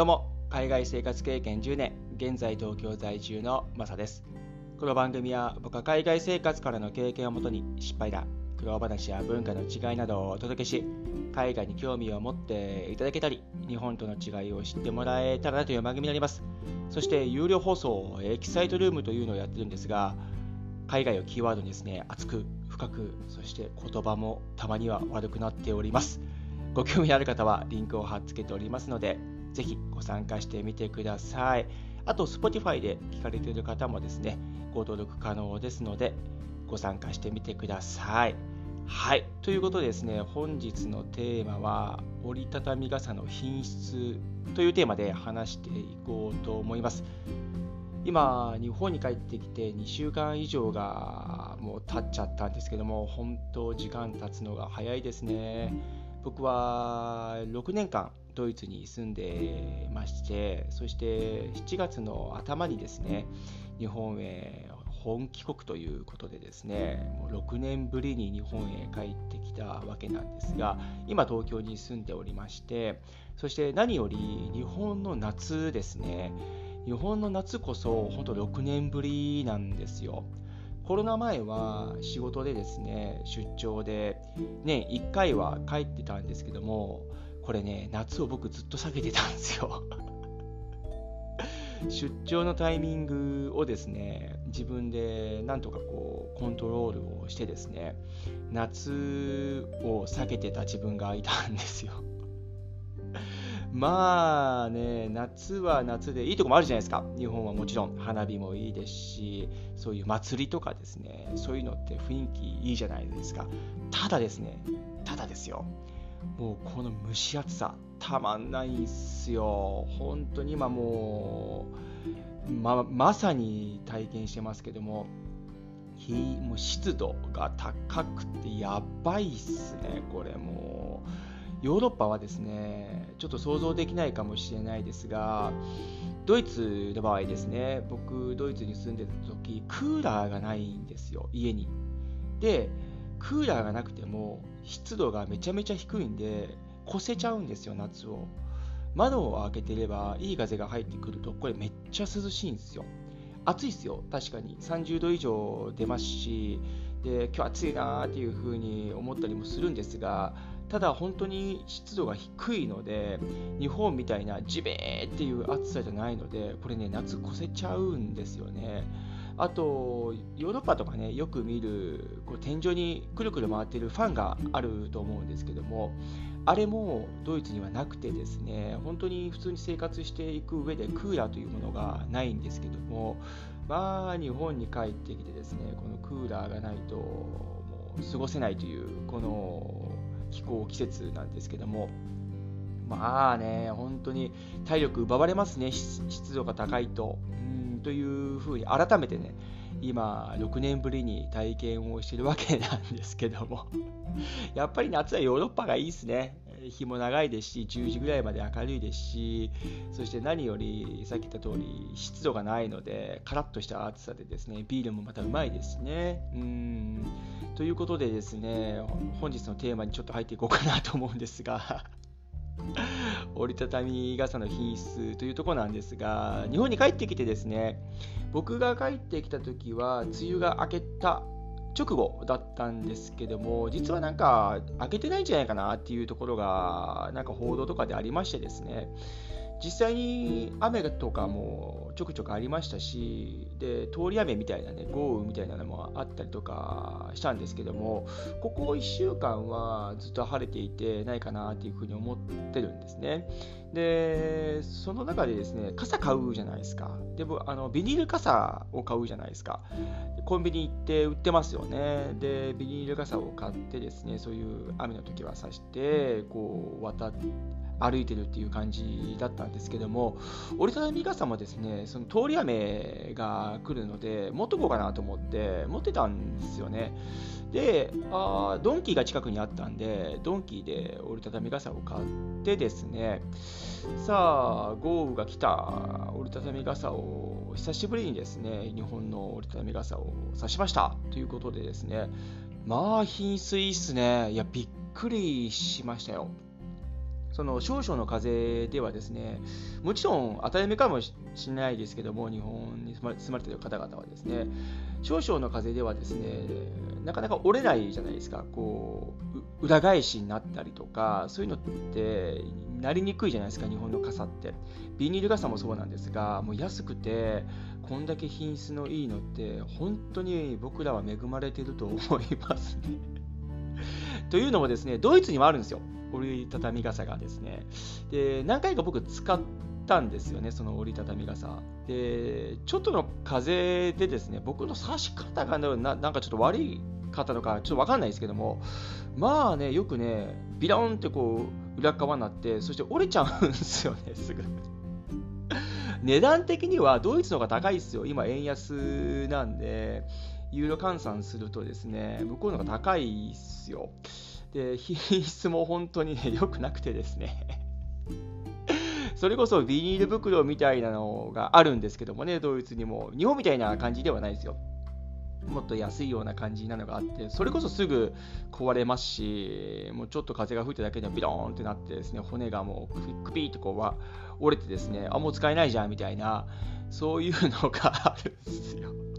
どうも、海外生活経験10年、現在東京在住のマサです。この番組は僕は海外生活からの経験をもとに失敗だ、苦労話や文化の違いなどをお届けし、海外に興味を持っていただけたり、日本との違いを知ってもらえたらなという番組になります。そして有料放送、エキサイトルームというのをやってるんですが、海外をキーワードにですね、熱く、深く、そして言葉もたまには悪くなっております。ご興味ある方はリンクを貼っつけておりますので、ぜひご参加してみてください。あと、Spotify で聞かれている方もですね、ご登録可能ですので、ご参加してみてください。はい。ということでですね、本日のテーマは、折りたたみ傘の品質というテーマで話していこうと思います。今、日本に帰ってきて2週間以上がもう経っちゃったんですけども、本当時間経つのが早いですね。僕は6年間ドイツに住んでましてそして7月の頭にですね日本へ本帰国ということでですねもう6年ぶりに日本へ帰ってきたわけなんですが今東京に住んでおりましてそして何より日本の夏ですね日本の夏こそ本当6年ぶりなんですよ。コロナ前は仕事でですね出張で年1回は帰ってたんですけどもこれね、夏を僕ずっと避けてたんですよ 出張のタイミングをですね、自分でなんとかこうコントロールをしてですね、夏を避けてた自分がいたんですよ まあね、夏は夏でいいとこもあるじゃないですか。日本はもちろん花火もいいですし、そういう祭りとかですね、そういうのって雰囲気いいじゃないですか。ただですね、ただですよ。もうこの蒸し暑さたまんないっすよ。本当に今もうままさに体験してますけどももう湿度が高くてやばいっすねこれもう。ヨーロッパはですねちょっと想像できないかもしれないですがドイツの場合ですね僕ドイツに住んでた時クーラーがないんですよ家に。でクーラーがなくても湿度がめちゃめちゃ低いんで、越せちゃうんですよ、夏を。窓を開けてればいい風が入ってくると、これめっちゃ涼しいんですよ。暑いですよ、確かに。30度以上出ますし、で今日暑いなーっていう風に思ったりもするんですが、ただ本当に湿度が低いので、日本みたいなジベーっていう暑さじゃないので、これね、夏越せちゃうんですよね。あと、ヨーロッパとかね、よく見るこう天井にくるくる回ってるファンがあると思うんですけども、あれもドイツにはなくてですね、本当に普通に生活していく上でクーラーというものがないんですけども、まあ、日本に帰ってきてですね、このクーラーがないともう過ごせないという、この気候、季節なんですけども、まあね、本当に体力奪われますね、湿度が高いと。というふうに改めてね今6年ぶりに体験をしてるわけなんですけども。やっぱり夏はヨーロッパがいいですね。日も長いですし10時ぐらいまで明るいですしそして何よりさっき言った通り湿度がないのでカラッとした暑さでですねビールもまたうまいですね。うん。ということでですね本日のテーマにちょっと入っていこうかなと思うんですが。折りたたみ傘の品質というとこなんですが、日本に帰ってきてですね、僕が帰ってきた時は、梅雨が明けた直後だったんですけども、実はなんか開けてないんじゃないかなっていうところが、なんか報道とかでありましてですね、実際に雨とかもちょくちょくありましたしで通り雨みたいなね豪雨みたいなのもあったりとかしたんですけどもここ1週間はずっと晴れていてないかなっていうふうに思ってるんですね。でその中でですね傘買うじゃないですか。でもあのビニール傘を買うじゃないですか。コンビニ行って売ってますよね。でビニール傘を買ってですねそういう雨の時はさしてこう渡って歩いてるっていう感じだったんですけども折りたたみ傘もですねその通り雨が来るので持っとこうかなと思って持ってたんですよね。であドンキーが近くにあったんでドンキーで折りたたみ傘を買ってですねさあ豪雨が来た。折りたたみ傘を久しぶりにですね日本の折りたたみ傘を差しました。ということでですねまあ品質いいっすね。いやびっくりしましたよ。その少々の風ではですね、もちろん当たり前かもしれないですけども、日本に住まれている方々はですね、少々の風邪ではですね、なかなか折れないじゃないですか、こう裏返しになったりとか、そういうのってなりにくいじゃないですか、日本の傘って。ビニール傘もそうなんですが、もう安くて、こんだけ品質のいいのって、本当に僕らは恵まれてると思いますね。というのもですね、ドイツにもあるんですよ。折りたたみ傘がですね。で、何回か僕使ったんですよね、その折りたたみ傘。で、ちょっとの風でですね、僕の差し方がなんかちょっと悪い方のか、ちょっとわかんないですけども、まあね、よくね、ビラーンってこう、裏側になって、そして折れちゃうんですよね、すぐ。値段的にはドイツの方が高いですよ。今、円安なんで、ユーロ換算するとですね、向こうの方が高いですよ。で、品質も本当にね、良くなくてですね。それこそビニール袋みたいなのがあるんですけどもね、ドイツにも。日本みたいな感じではないですよ。もっと安いような感じなのがあって、それこそすぐ壊れますし、もうちょっと風が吹いただけでビローンってなってですね、骨がもうクピーとこう折れてですね、あ、もう使えないじゃんみたいな、そういうのがあるんですよ。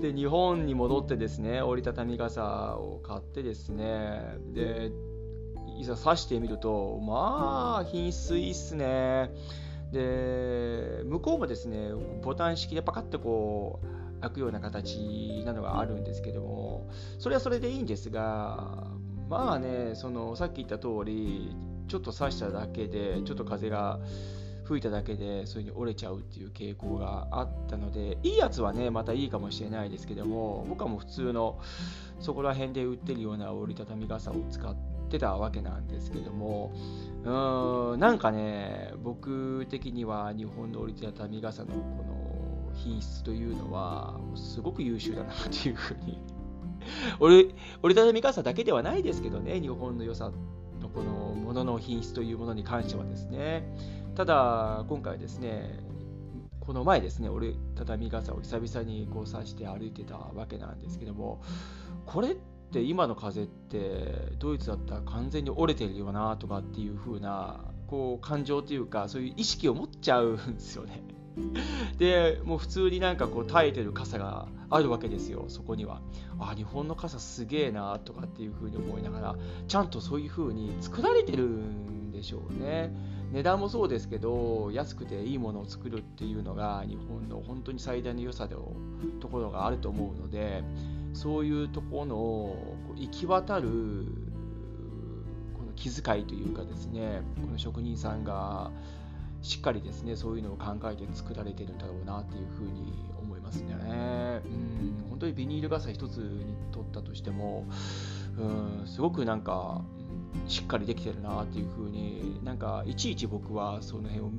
で日本に戻ってですね折りたたみ傘を買ってですねでいざ刺してみるとまあ品質いいっすね。で向こうもですねボタン式でパカッとこう開くような形なのがあるんですけどもそれはそれでいいんですがまあねそのさっき言った通りちょっと刺しただけでちょっと風が吹いただけでそういう風に折れちゃうっていう傾向があったのでいいやつはねまたいいかもしれないですけども僕はもう普通のそこら辺で売ってるような折りたたみ傘を使ってたわけなんですけどもうーんなんかね僕的には日本の折りたたみ傘のこの品質というのはすごく優秀だなというふうに折り折りたたみ傘だけではないですけどね日本の良さのこのものの品質というものに関してはですね。ただ、今回ですね、この前ですね、折りたたみ傘を久々にこう刺して歩いてたわけなんですけども、これって今の風ってドイツだったら完全に折れてるよなとかっていう風なこう感情というかそういう意識を持っちゃうんですよね。でもう普通になんかこう耐えてる傘があるわけですよ、そこには。あ、日本の傘すげえなとかっていう風に思いながら、ちゃんとそういう風に作られてるんでしょうね。値段もそうですけど安くていいものを作るっていうのが日本の本当に最大の良さのところがあると思うのでそういうところの行き渡るこの気遣いというかですねこの職人さんがしっかりですねそういうのを考えて作られてるんだろうなっていうふうに思いますね。うん本当にビニール傘一つに取ったとしてもうんすごくなんかしっかりできてるなっていう風になんかいちいち僕はその辺を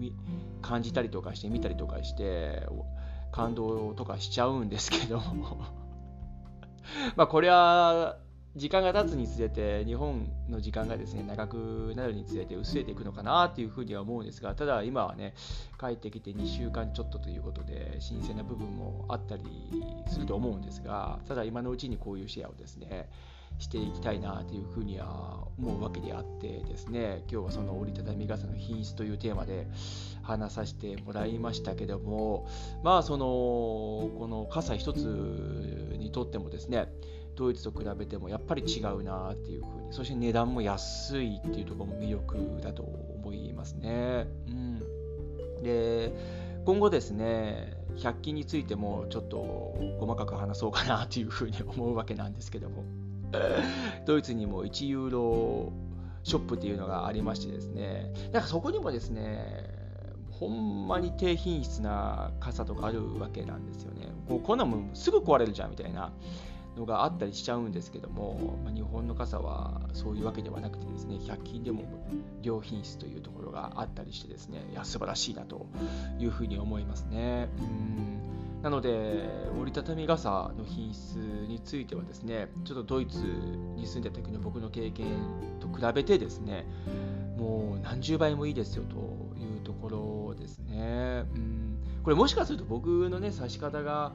感じたりとかして見たりとかして感動とかしちゃうんですけど まあこれは時間が経つにつれて日本の時間がですね長くなるにつれて薄れていくのかなっていうふうには思うんですがただ今はね帰ってきて2週間ちょっとということで新鮮な部分もあったりすると思うんですがただ今のうちにこういうシェアをですねしていきたいなというふうには思うわけであってですね今日はその折りたたみ傘の品質というテーマで話させてもらいましたけどもまあそのこの傘一つにとってもですねドイツと比べてもやっぱり違うなっていうふうにそして値段も安いっていうところも魅力だと思いますね。うん、で今後ですね100均についてもちょっと細かく話そうかなというふうに思うわけなんですけども。ドイツにも1ユーロショップっていうのがありましてですね、なんかそこにもですね、ほんまに低品質な傘とかあるわけなんですよね。こうこんなもんすぐ壊れるじゃんみたいなのがあったりしちゃうんですけども、まあ、日本の傘はそういうわけではなくてですね、100均でも良品質というところがあったりしてですね、いや、素晴らしいなというふうに思いますね。うんなので、折りたたみ傘の品質についてはですね、ちょっとドイツに住んでた時の僕の経験と比べてですね、もう何十倍もいいですよというところですね。うん、これもしかすると僕のね、指し方が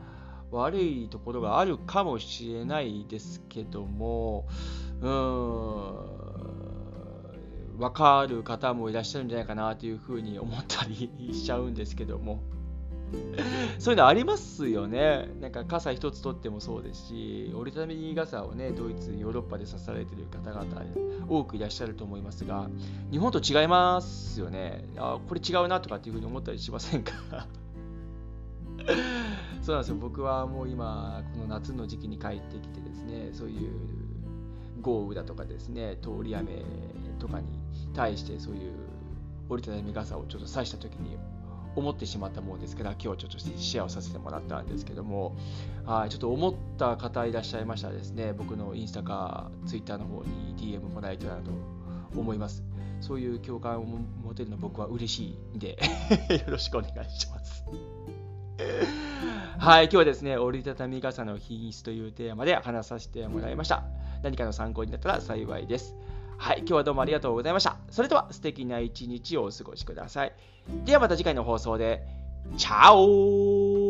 悪いところがあるかもしれないですけども、うーん、分かる方もいらっしゃるんじゃないかなというふうに思ったりしちゃうんですけども。そういうのありますよね。なんか傘一つとってもそうですし、折りたたみ傘をね、ドイツ、ヨーロッパで刺されてる方々多くいらっしゃると思いますが、日本と違いますよね。あ、これ違うなとかっていうふうに思ったりしませんか？そうなんですよ。僕はもう今、この夏の時期に帰ってきてですね、そういう豪雨だとかですね、通り雨とかに対してそういう折りたたみ傘をちょっと差した時に思ってしまったものですから今日ちょっとシェアをさせてもらったんですけどもはいちょっと思った方いらっしゃいましたらですね僕のインスタかツイッターの方に DM もらえたらと思いますそういう共感を持てるの僕は嬉しいんで よろしくお願いしますはい、今日はですね、折りたたみ傘の品質というテーマで話させてもらいました。何かの参考になったら幸いです。はい、今日はどうもありがとうございました。それでは素敵な一日をお過ごしください。ではまた次回の放送で。チャオ